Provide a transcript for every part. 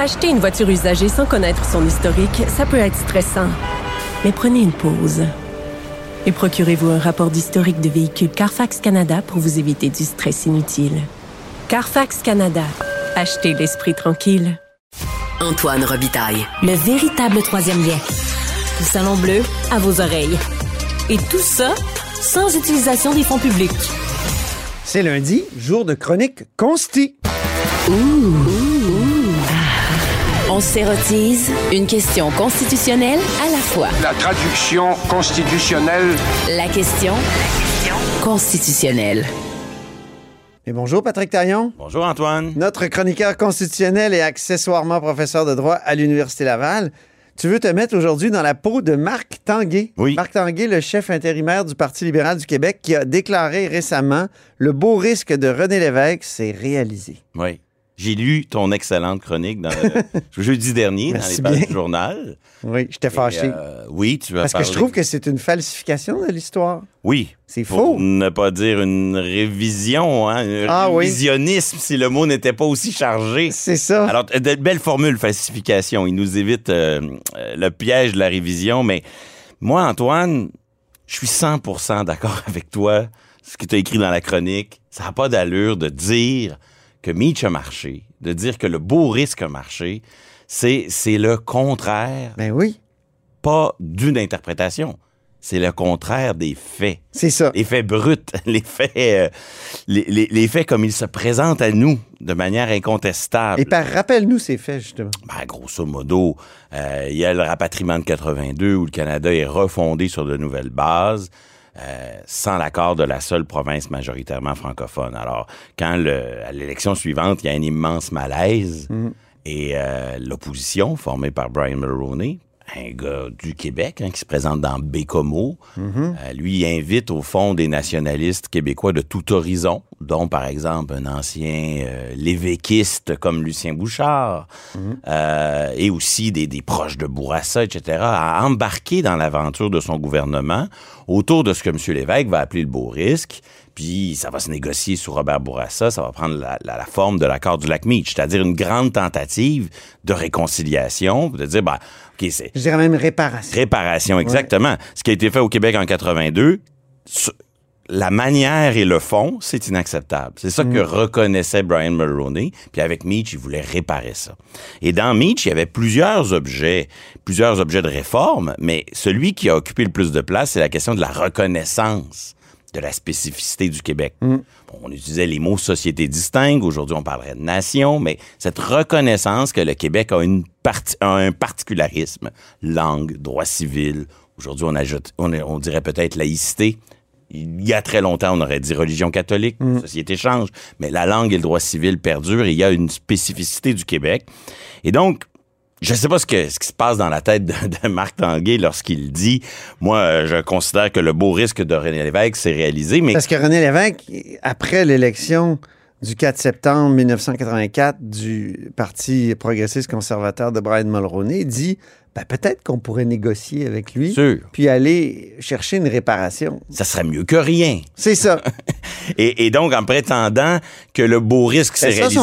Acheter une voiture usagée sans connaître son historique, ça peut être stressant. Mais prenez une pause. Et procurez-vous un rapport d'historique de véhicule Carfax Canada pour vous éviter du stress inutile. Carfax Canada. Achetez l'esprit tranquille. Antoine Robitaille, le véritable troisième lien. Le Salon Bleu à vos oreilles. Et tout ça sans utilisation des fonds publics. C'est lundi, jour de chronique consti. On s'érotise une question constitutionnelle à la fois. La traduction constitutionnelle. La question constitutionnelle. Et bonjour Patrick Taillon, Bonjour Antoine. notre chroniqueur constitutionnel et accessoirement professeur de droit à l'Université Laval. Tu veux te mettre aujourd'hui dans la peau de Marc Tanguay. Oui. Marc Tanguay, le chef intérimaire du Parti libéral du Québec, qui a déclaré récemment le beau risque de René Lévesque s'est réalisé. Oui. J'ai lu ton excellente chronique dans le jeudi dernier Merci dans les pages bien. du journal. Oui, j'étais fâché. euh, oui, tu vas parce que je trouve que c'est une falsification de l'histoire. Oui. C'est Pour faux. ne pas dire une révision, hein, un Ah oui. révisionnisme, si le mot n'était pas aussi chargé. C'est ça. Alors, de belles formules, falsification. Il nous évite euh, le piège de la révision. Mais moi, Antoine, je suis 100% d'accord avec toi. Ce que tu as écrit dans la chronique, ça n'a pas d'allure de dire que Mitch a marché, de dire que le beau risque a marché. C'est, c'est le contraire, ben oui, pas d'une interprétation. C'est le contraire des faits. c'est ça. Les faits bruts, les faits, euh, les, les- les faits comme ils se présentent à nous de manière incontestable. Et par rappelle-nous ces faits, justement. Ben, grosso modo, euh, il y a le rapatriement de 82 où le Canada est refondé sur de nouvelles bases. Euh, sans l'accord de la seule province majoritairement francophone. Alors, quand le, à l'élection suivante, il y a un immense malaise et euh, l'opposition, formée par Brian Mulroney, un gars du Québec hein, qui se présente dans Bécomo, euh, lui il invite au fond des nationalistes québécois de tout horizon, dont par exemple un ancien euh, lévéquiste comme Lucien Bouchard, euh, et aussi des, des proches de Bourassa, etc., à embarquer dans l'aventure de son gouvernement autour de ce que M. Lévesque va appeler le beau risque. Puis ça va se négocier sous Robert Bourassa, ça va prendre la, la- la forme de l'accord du lac Meach, c'est-à-dire une grande tentative de réconciliation, de dire, ben, OK, c'est Je dirais même réparation. réparation, exactement. Ce qui a été fait au Québec en 82, ce- la manière et le fond, c'est inacceptable. C'est ça que reconnaissait Brian Mulroney. Puis avec Meach, il voulait réparer ça. Et dans Meach, il y avait plusieurs objets, plusieurs objets de réforme, mais celui qui a occupé le plus de place, c'est la question de la reconnaissance de la spécificité du Québec. Bon, on utilisait les mots société distincte, aujourd'hui on parlerait de nation, mais cette reconnaissance que le Québec a, une parti- a un particularisme, langue, droit civil, aujourd'hui on, ajoute, on, on dirait peut-être laïcité, il y a très longtemps, on aurait dit religion catholique, la société change, mais la langue et le droit civil perdurent et il y a une spécificité du Québec. Et donc, je sais pas ce, que, ce qui se passe dans la tête de, de Marc Tanguay lorsqu'il dit Moi, euh, je considère que le beau risque de René Lévesque s'est réalisé, mais Parce que René Lévesque, après l'élection du 4 septembre 1984 du Parti progressiste conservateur de Brian Mulroney, dit ben, peut-être qu'on pourrait négocier avec lui, sûr, puis aller chercher une réparation. ça serait mieux que rien. C'est ça. Et, et donc, en prétendant que le beau risque s'est Ben, réalisé,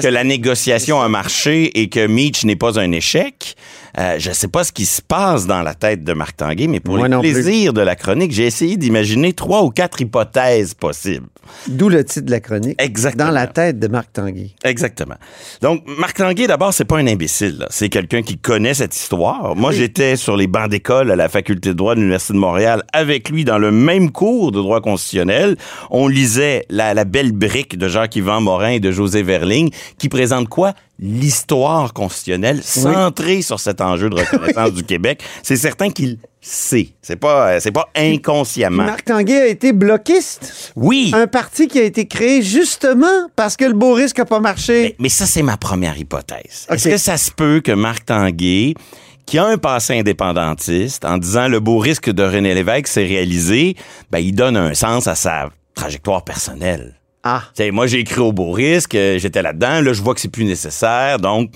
que que- la négociation a marché et que Meach n'est pas un échec, euh, je ne sais pas ce qui se passe dans la tête de Marc Tanguay, mais pour Moi le plus. plaisir de la chronique, j'ai essayé d'imaginer trois ou quatre hypothèses possibles. D'où le titre de la chronique. Exactement. Dans la tête de Marc Tanguay. Exactement. Donc, Marc Tanguay, d'abord, c'est pas un imbécile. C'est quelqu'un qui connaît cette histoire. Moi, j'étais sur les bancs d'école à la faculté de droit de l'Université de Montréal avec lui dans le même cours de droit constitutionnel. On lisait la, la belle brique de Jacques-Yvan Morin et de José Verling qui présente quoi? L'histoire constitutionnelle centrée sur cet enjeu de reconnaissance du Québec, c'est certain qu'il sait. C'est pas, euh, c'est pas inconsciemment. Marc Tanguay a été bloquiste. Oui. Un parti qui a été créé justement parce que le beau risque n'a pas marché. Mais, mais ça, c'est ma première hypothèse. Est-ce que ça se peut que Marc Tanguay, qui a un passé indépendantiste, en disant le beau risque de René Lévesque s'est réalisé, ben, il donne un sens à sa trajectoire personnelle? Ah. T'sais, moi, j'ai écrit au beau risque, euh, j'étais là-dedans, là, je vois que c'est plus nécessaire, donc,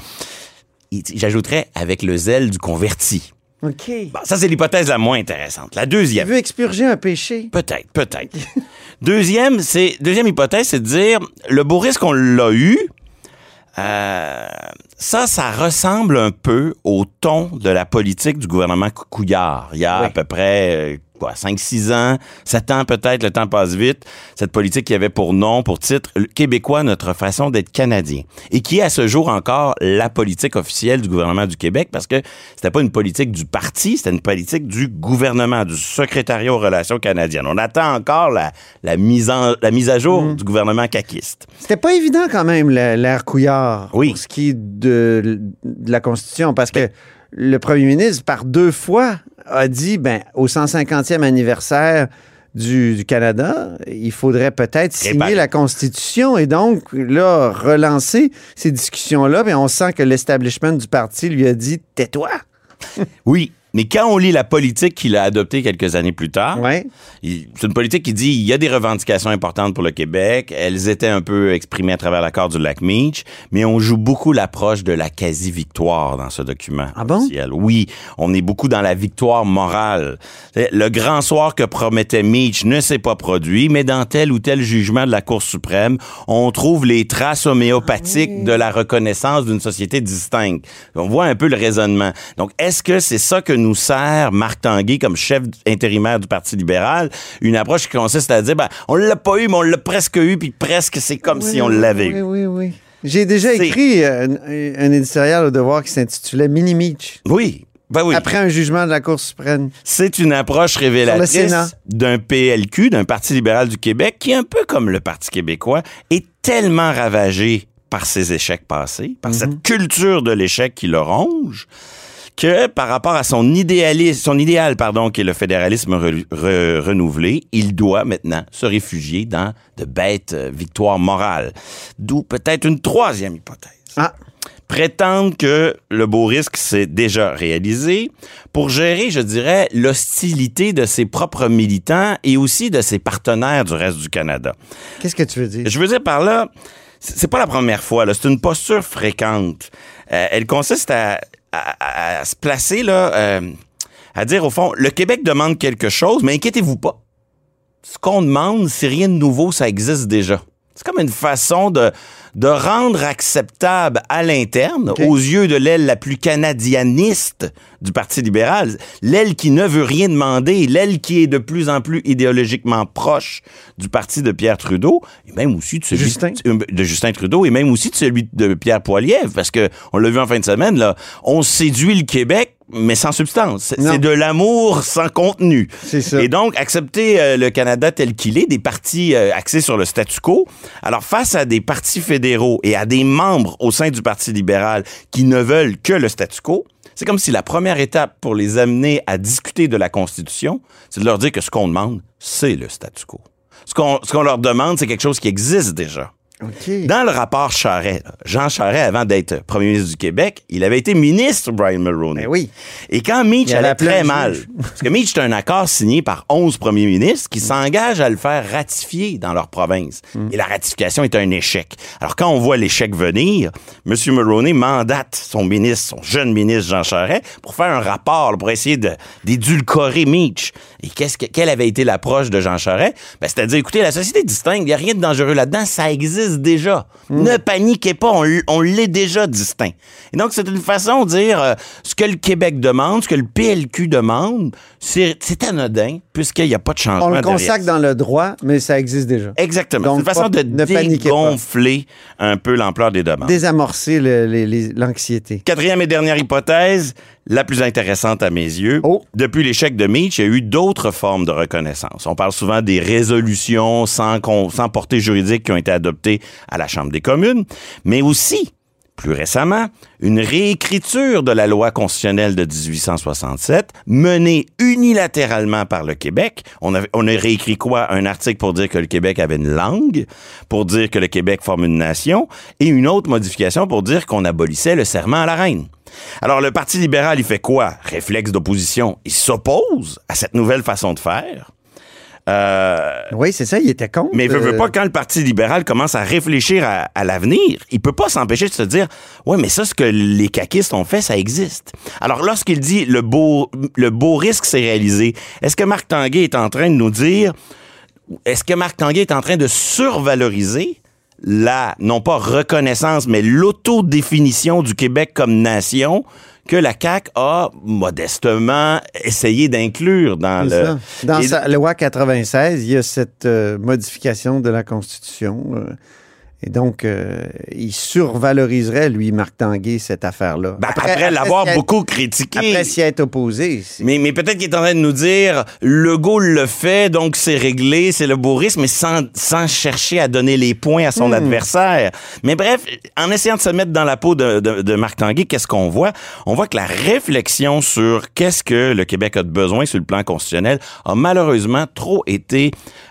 il- j'ajouterais avec le zèle du converti. OK. Bon, ça, c'est l'hypothèse la moins intéressante. La Il deuxième. veut expurger un péché. Peut-être, peut-être. deuxième, c'est deuxième hypothèse, c'est de dire le beau risque on l'a eu. euh, ça, ça ressemble un peu au ton de la politique du gouvernement Cou- Couillard. Il y a Oui. à peu près euh, quoi, 5-6 ans, 7 ans peut-être, le temps passe vite. Cette politique qui avait pour nom, pour titre, Québécois, notre façon d'être Canadien. Et qui est à ce jour encore la politique officielle du gouvernement du Québec parce que c'était pas une politique du parti, c'était une politique du gouvernement, du secrétariat aux relations canadiennes. On attend encore la, la, mise, en, la mise à jour Mm. du gouvernement caquiste. C'était pas évident quand même, l'ère Couillard, Oui. pour ce qui est de, de la Constitution, parce que le premier ministre, par deux fois, a dit, ben, au 150e anniversaire du, du Canada, il faudrait peut-être signer la Constitution et donc, là, relancer ces discussions-là. Mais on sent que l'establishment du parti lui a dit, tais-toi. Oui, mais quand on lit la politique qu'il a adoptée quelques années plus tard, Ouais. c'est une politique qui dit il y a des revendications importantes pour le Québec. Elles étaient un peu exprimées à travers l'accord du lac Meach, mais on joue beaucoup l'approche de la quasi-victoire dans ce document. Ah bon? officiel. Oui, on est beaucoup dans la victoire morale. Le grand soir que promettait Meach ne s'est pas produit, mais dans tel ou tel jugement de la Cour suprême, on trouve les traces homéopathiques de la reconnaissance d'une société distincte. On voit un peu le raisonnement. Donc, est-ce que c'est ça que nous sert Marc Tanguay comme chef intérimaire du Parti libéral? Une approche qui consiste à dire, ben, on l'a pas eu, mais on l'a presque eu, puis presque c'est comme si on l'avait oui, eu. Oui, oui, J'ai déjà écrit euh, un, un éditorial au devoir qui s'intitulait Mini Meach. Oui. Ben oui. Après un jugement de la Cour suprême. C'est une approche révélatrice d'un PLQ, d'un Parti libéral du Québec, qui, un peu comme le Parti québécois, est tellement ravagé par ses échecs passés, par cette culture de l'échec qui le ronge, que par rapport à son idéalisme, son idéal, pardon, qui est le fédéralisme re- re- renouvelé, il doit maintenant se réfugier dans de bêtes euh, victoires morales. D'où peut-être une troisième hypothèse Ah, prétendent que le beau risque s'est déjà réalisé pour gérer, je dirais, l'hostilité de ses propres militants et aussi de ses partenaires du reste du Canada. qu'est-ce que tu veux dire? Je veux dire par là, c'est pas la première fois, là, c'est une posture fréquente. Euh, elle consiste à, à- à- se placer là, euh, à dire au fond, le Québec demande quelque chose, mais inquiétez-vous pas. Ce qu'on demande, c'est rien de nouveau, ça existe déjà. C'est comme une façon de, de rendre acceptable à l'interne, aux yeux de l'aile la plus canadianiste du Parti libéral, l'aile qui ne veut rien demander, l'aile qui est de plus en plus idéologiquement proche du parti de Pierre Trudeau, et même aussi de celui Justin. de Justin Trudeau, et même aussi de celui de Pierre Poilievre, parce que on l'a vu en fin de semaine, là, on séduit le Québec, mais sans substance. C'est de l'amour sans contenu. C'est ça. Et donc, accepter euh, le Canada tel qu'il est, des partis euh, axés sur le statu quo. Alors, face à des partis fédéraux et à des membres au sein du Parti libéral qui ne veulent que le statu quo, c'est comme si la première étape pour les amener à discuter de la Constitution, c'est de leur dire que ce qu'on demande, c'est le statu quo. Ce qu'on leur demande, c'est quelque chose qui existe déjà. Dans le rapport Charret, Jean Charret, avant d'être premier ministre du Québec, il avait été ministre, Brian Mulroney. Ben oui. Et quand Mitch allait très mal, parce que Mitch, c'est un accord signé par 11 premiers ministres qui s'engagent à le faire ratifier dans leur province. Mm. Et la ratification est un échec. Alors, quand on voit l'échec venir, M. Mulroney mandate son ministre, son jeune ministre Jean Charest, pour faire un rapport, pour essayer d'édulcorer Mitch. Et qu'est-ce que, quelle avait été l'approche de Jean Charest? Ben, c'est-à-dire, écoutez, la société est distincte, il n'y a rien de dangereux là-dedans, ça existe déjà. Ne paniquez pas, on, l'est déjà distinct. Et donc, c'est une façon de dire euh, ce que le Québec demande, ce que le PLQ demande, c'est anodin, puisqu'il n'y a pas de changement. On le consacre dans le droit, mais ça existe déjà. Exactement. Donc, C'est une façon de ne dégonfler un peu l'ampleur des demandes. Désamorcer l'anxiété. Quatrième et dernière hypothèse, la plus intéressante à mes yeux. Oh. Depuis l'échec de Mitch, il y a eu d'autres formes de reconnaissance. On parle souvent des résolutions sans, portée juridique qui ont été adoptées à la Chambre des communes, mais aussi, Plus récemment, une réécriture de la loi constitutionnelle de 1867, menée unilatéralement par le Québec. On a, réécrit quoi? Un article pour dire que le Québec avait une langue, pour dire que le Québec forme une nation, et une autre modification pour dire qu'on abolissait le serment à la reine. Alors, le Parti libéral, il fait quoi? Réflexe d'opposition. Il s'oppose à cette nouvelle façon de faire. Euh, Oui, c'est ça, il était con. mais veut, veut pas, quand le Parti libéral commence à réfléchir à, à l'avenir, il peut pas s'empêcher de se dire, ouais, mais ça, ce que les caquistes ont fait, ça existe. Alors, lorsqu'il dit le beau, le beau risque s'est réalisé, est-ce que Marc Tanguay est en train de nous dire, est-ce que Marc Tanguay est en train de survaloriser la, non pas reconnaissance, mais l'autodéfinition du Québec comme nation que la CAQ a modestement essayé d'inclure dans le... ça. Dans Et- sa loi 96, il y a cette euh, modification de la Constitution. euh, et donc, euh, il survaloriserait, lui, Marc Tanguay, cette affaire-là. Ben, après, l'avoir beaucoup critiqué. Après s'y être opposé. Mais, mais peut-être qu'il est en train de nous dire, Legault le fait, donc c'est réglé, c'est le beau risque, mais sans, sans chercher à donner les points à son adversaire. Mais bref, en essayant de se mettre dans la peau de, de, de Marc Tanguay, qu'est-ce qu'on voit? On voit que la réflexion sur qu'est-ce que le Québec a de besoin sur le plan constitutionnel a malheureusement trop été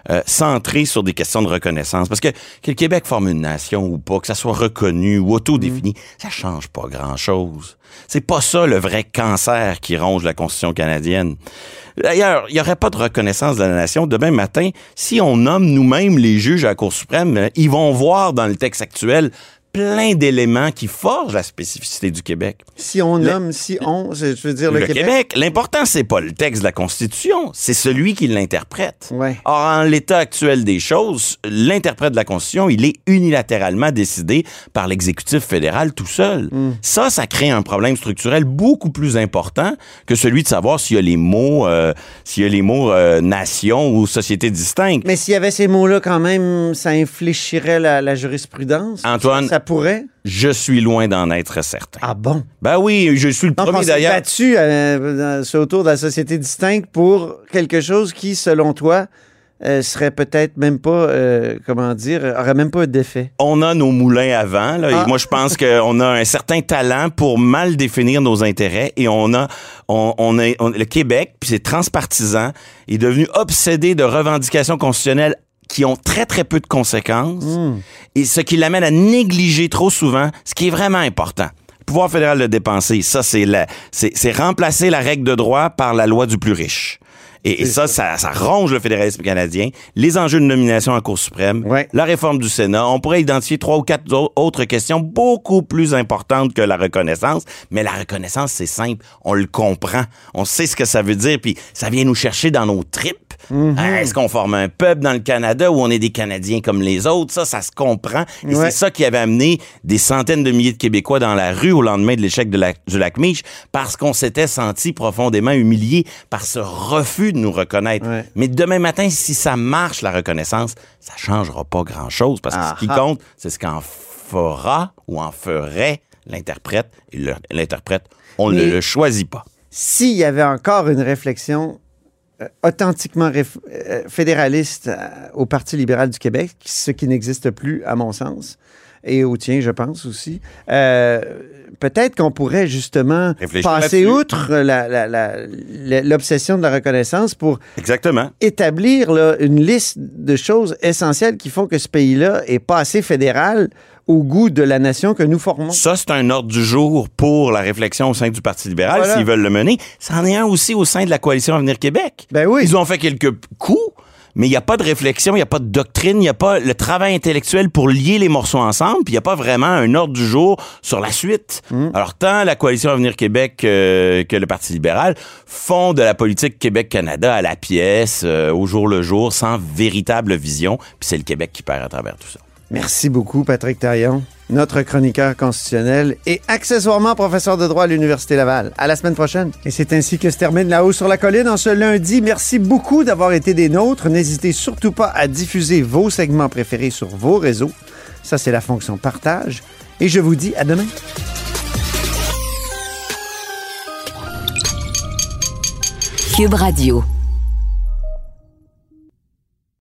euh, centrée sur des questions de reconnaissance. Parce que, que le Québec forme une nation ou pas, que ça soit reconnu ou autodéfini, ça change pas grand-chose. C'est pas ça le vrai cancer qui ronge la Constitution canadienne. D'ailleurs, il n'y aurait pas de reconnaissance de la nation demain matin si on nomme nous-mêmes les juges à la Cour suprême. Ils vont voir dans le texte actuel plein d'éléments qui forgent la spécificité du Québec. Si on Le- nomme, si on, je veux dire le, Le, Québec, l'important, c'est pas le texte de la Constitution, c'est celui qui l'interprète. Ouais. Or, en l'état actuel des choses, l'interprète de la Constitution, il est unilatéralement décidé par l'exécutif fédéral tout seul. Hmm. Ça, ça crée un problème structurel beaucoup plus important que celui de savoir s'il y a les mots, euh, s'il y a les mots euh, nation ou société distincte. Mais s'il y avait ces mots-là, quand même, ça infléchirait la, la jurisprudence. Antoine- Ça pourrait? Je suis loin d'en être certain. Ah bon? Ben oui, je suis le Donc, premier s'est d'ailleurs. battu euh, autour de la société distincte pour quelque chose qui, selon toi, euh, serait peut-être même pas, euh, comment dire, aurait même pas d'effet. on a nos moulins avant. Là, Ah. Et moi, je pense qu'on a un certain talent pour mal définir nos intérêts. Et on a, on, on a on- le Québec, puis c'est transpartisan, est devenu obsédé de revendications constitutionnelles qui ont très, très peu de conséquences. Et ce qui l'amène à négliger trop souvent ce qui est vraiment important. Le pouvoir fédéral de dépenser, ça, c'est la, c'est, c'est remplacer la règle de droit par la loi du plus riche. Et, et ça, ça, ça ronge le fédéralisme canadien. Les enjeux de nomination en Cour suprême, Ouais. la réforme du Sénat. On pourrait identifier trois ou quatre au- autres questions beaucoup plus importantes que la reconnaissance. Mais la reconnaissance, c'est simple. On le comprend. On sait ce que ça veut dire. Puis ça vient nous chercher dans nos tripes. Ah, Est-ce qu'on forme un peuple dans le Canada où on est des Canadiens comme les autres? Ça, ça se comprend. Et Ouais. c'est ça qui avait amené des centaines de milliers de Québécois dans la rue au lendemain de l'échec de la- du lac Mich parce qu'on s'était senti profondément humilié par ce refus de nous reconnaître. Ouais. Mais demain matin, si ça marche, la reconnaissance, ça changera pas grand-chose parce que Ah ce qui compte, c'est ce qu'en fera ou en ferait l'interprète. Et l'interprète, on Mais- ne le choisit pas. S'il y avait encore une réflexion authentiquement réf- euh, fédéraliste euh, au Parti libéral du Québec, ce qui n'existe plus, à mon sens, et au tien, je pense aussi, euh, peut-être qu'on pourrait justement Réfléchir passer outre l'obsession de la reconnaissance pour Exactement. établir là, une liste de choses essentielles qui font que ce pays-là est pas assez fédéral au goût de la nation que nous formons. Ça, c'est un ordre du jour pour la réflexion au sein du Parti libéral, Voilà. s'ils veulent le mener. C'en est un aussi au sein de la coalition Avenir Québec. Ben oui. Ils ont fait quelques coups, mais il n'y a pas de réflexion, il n'y a pas de doctrine, il n'y a pas le travail intellectuel pour lier les morceaux ensemble, puis il n'y a pas vraiment un ordre du jour sur la suite. Mm. Alors, tant la coalition Avenir Québec euh, que le Parti libéral font de la politique Québec-Canada à la pièce, euh, au jour le jour, sans véritable vision, puis c'est le Québec qui perd à travers tout ça. Merci beaucoup, Patrick Taillon, notre chroniqueur constitutionnel et accessoirement professeur de droit à l'Université Laval. À la semaine prochaine. Et c'est ainsi que se termine La Haut sur la Colline en ce lundi. Merci beaucoup d'avoir été des nôtres. N'hésitez surtout pas à diffuser vos segments préférés sur vos réseaux. Ça, c'est la fonction partage. Et je vous dis à demain. Cube Radio.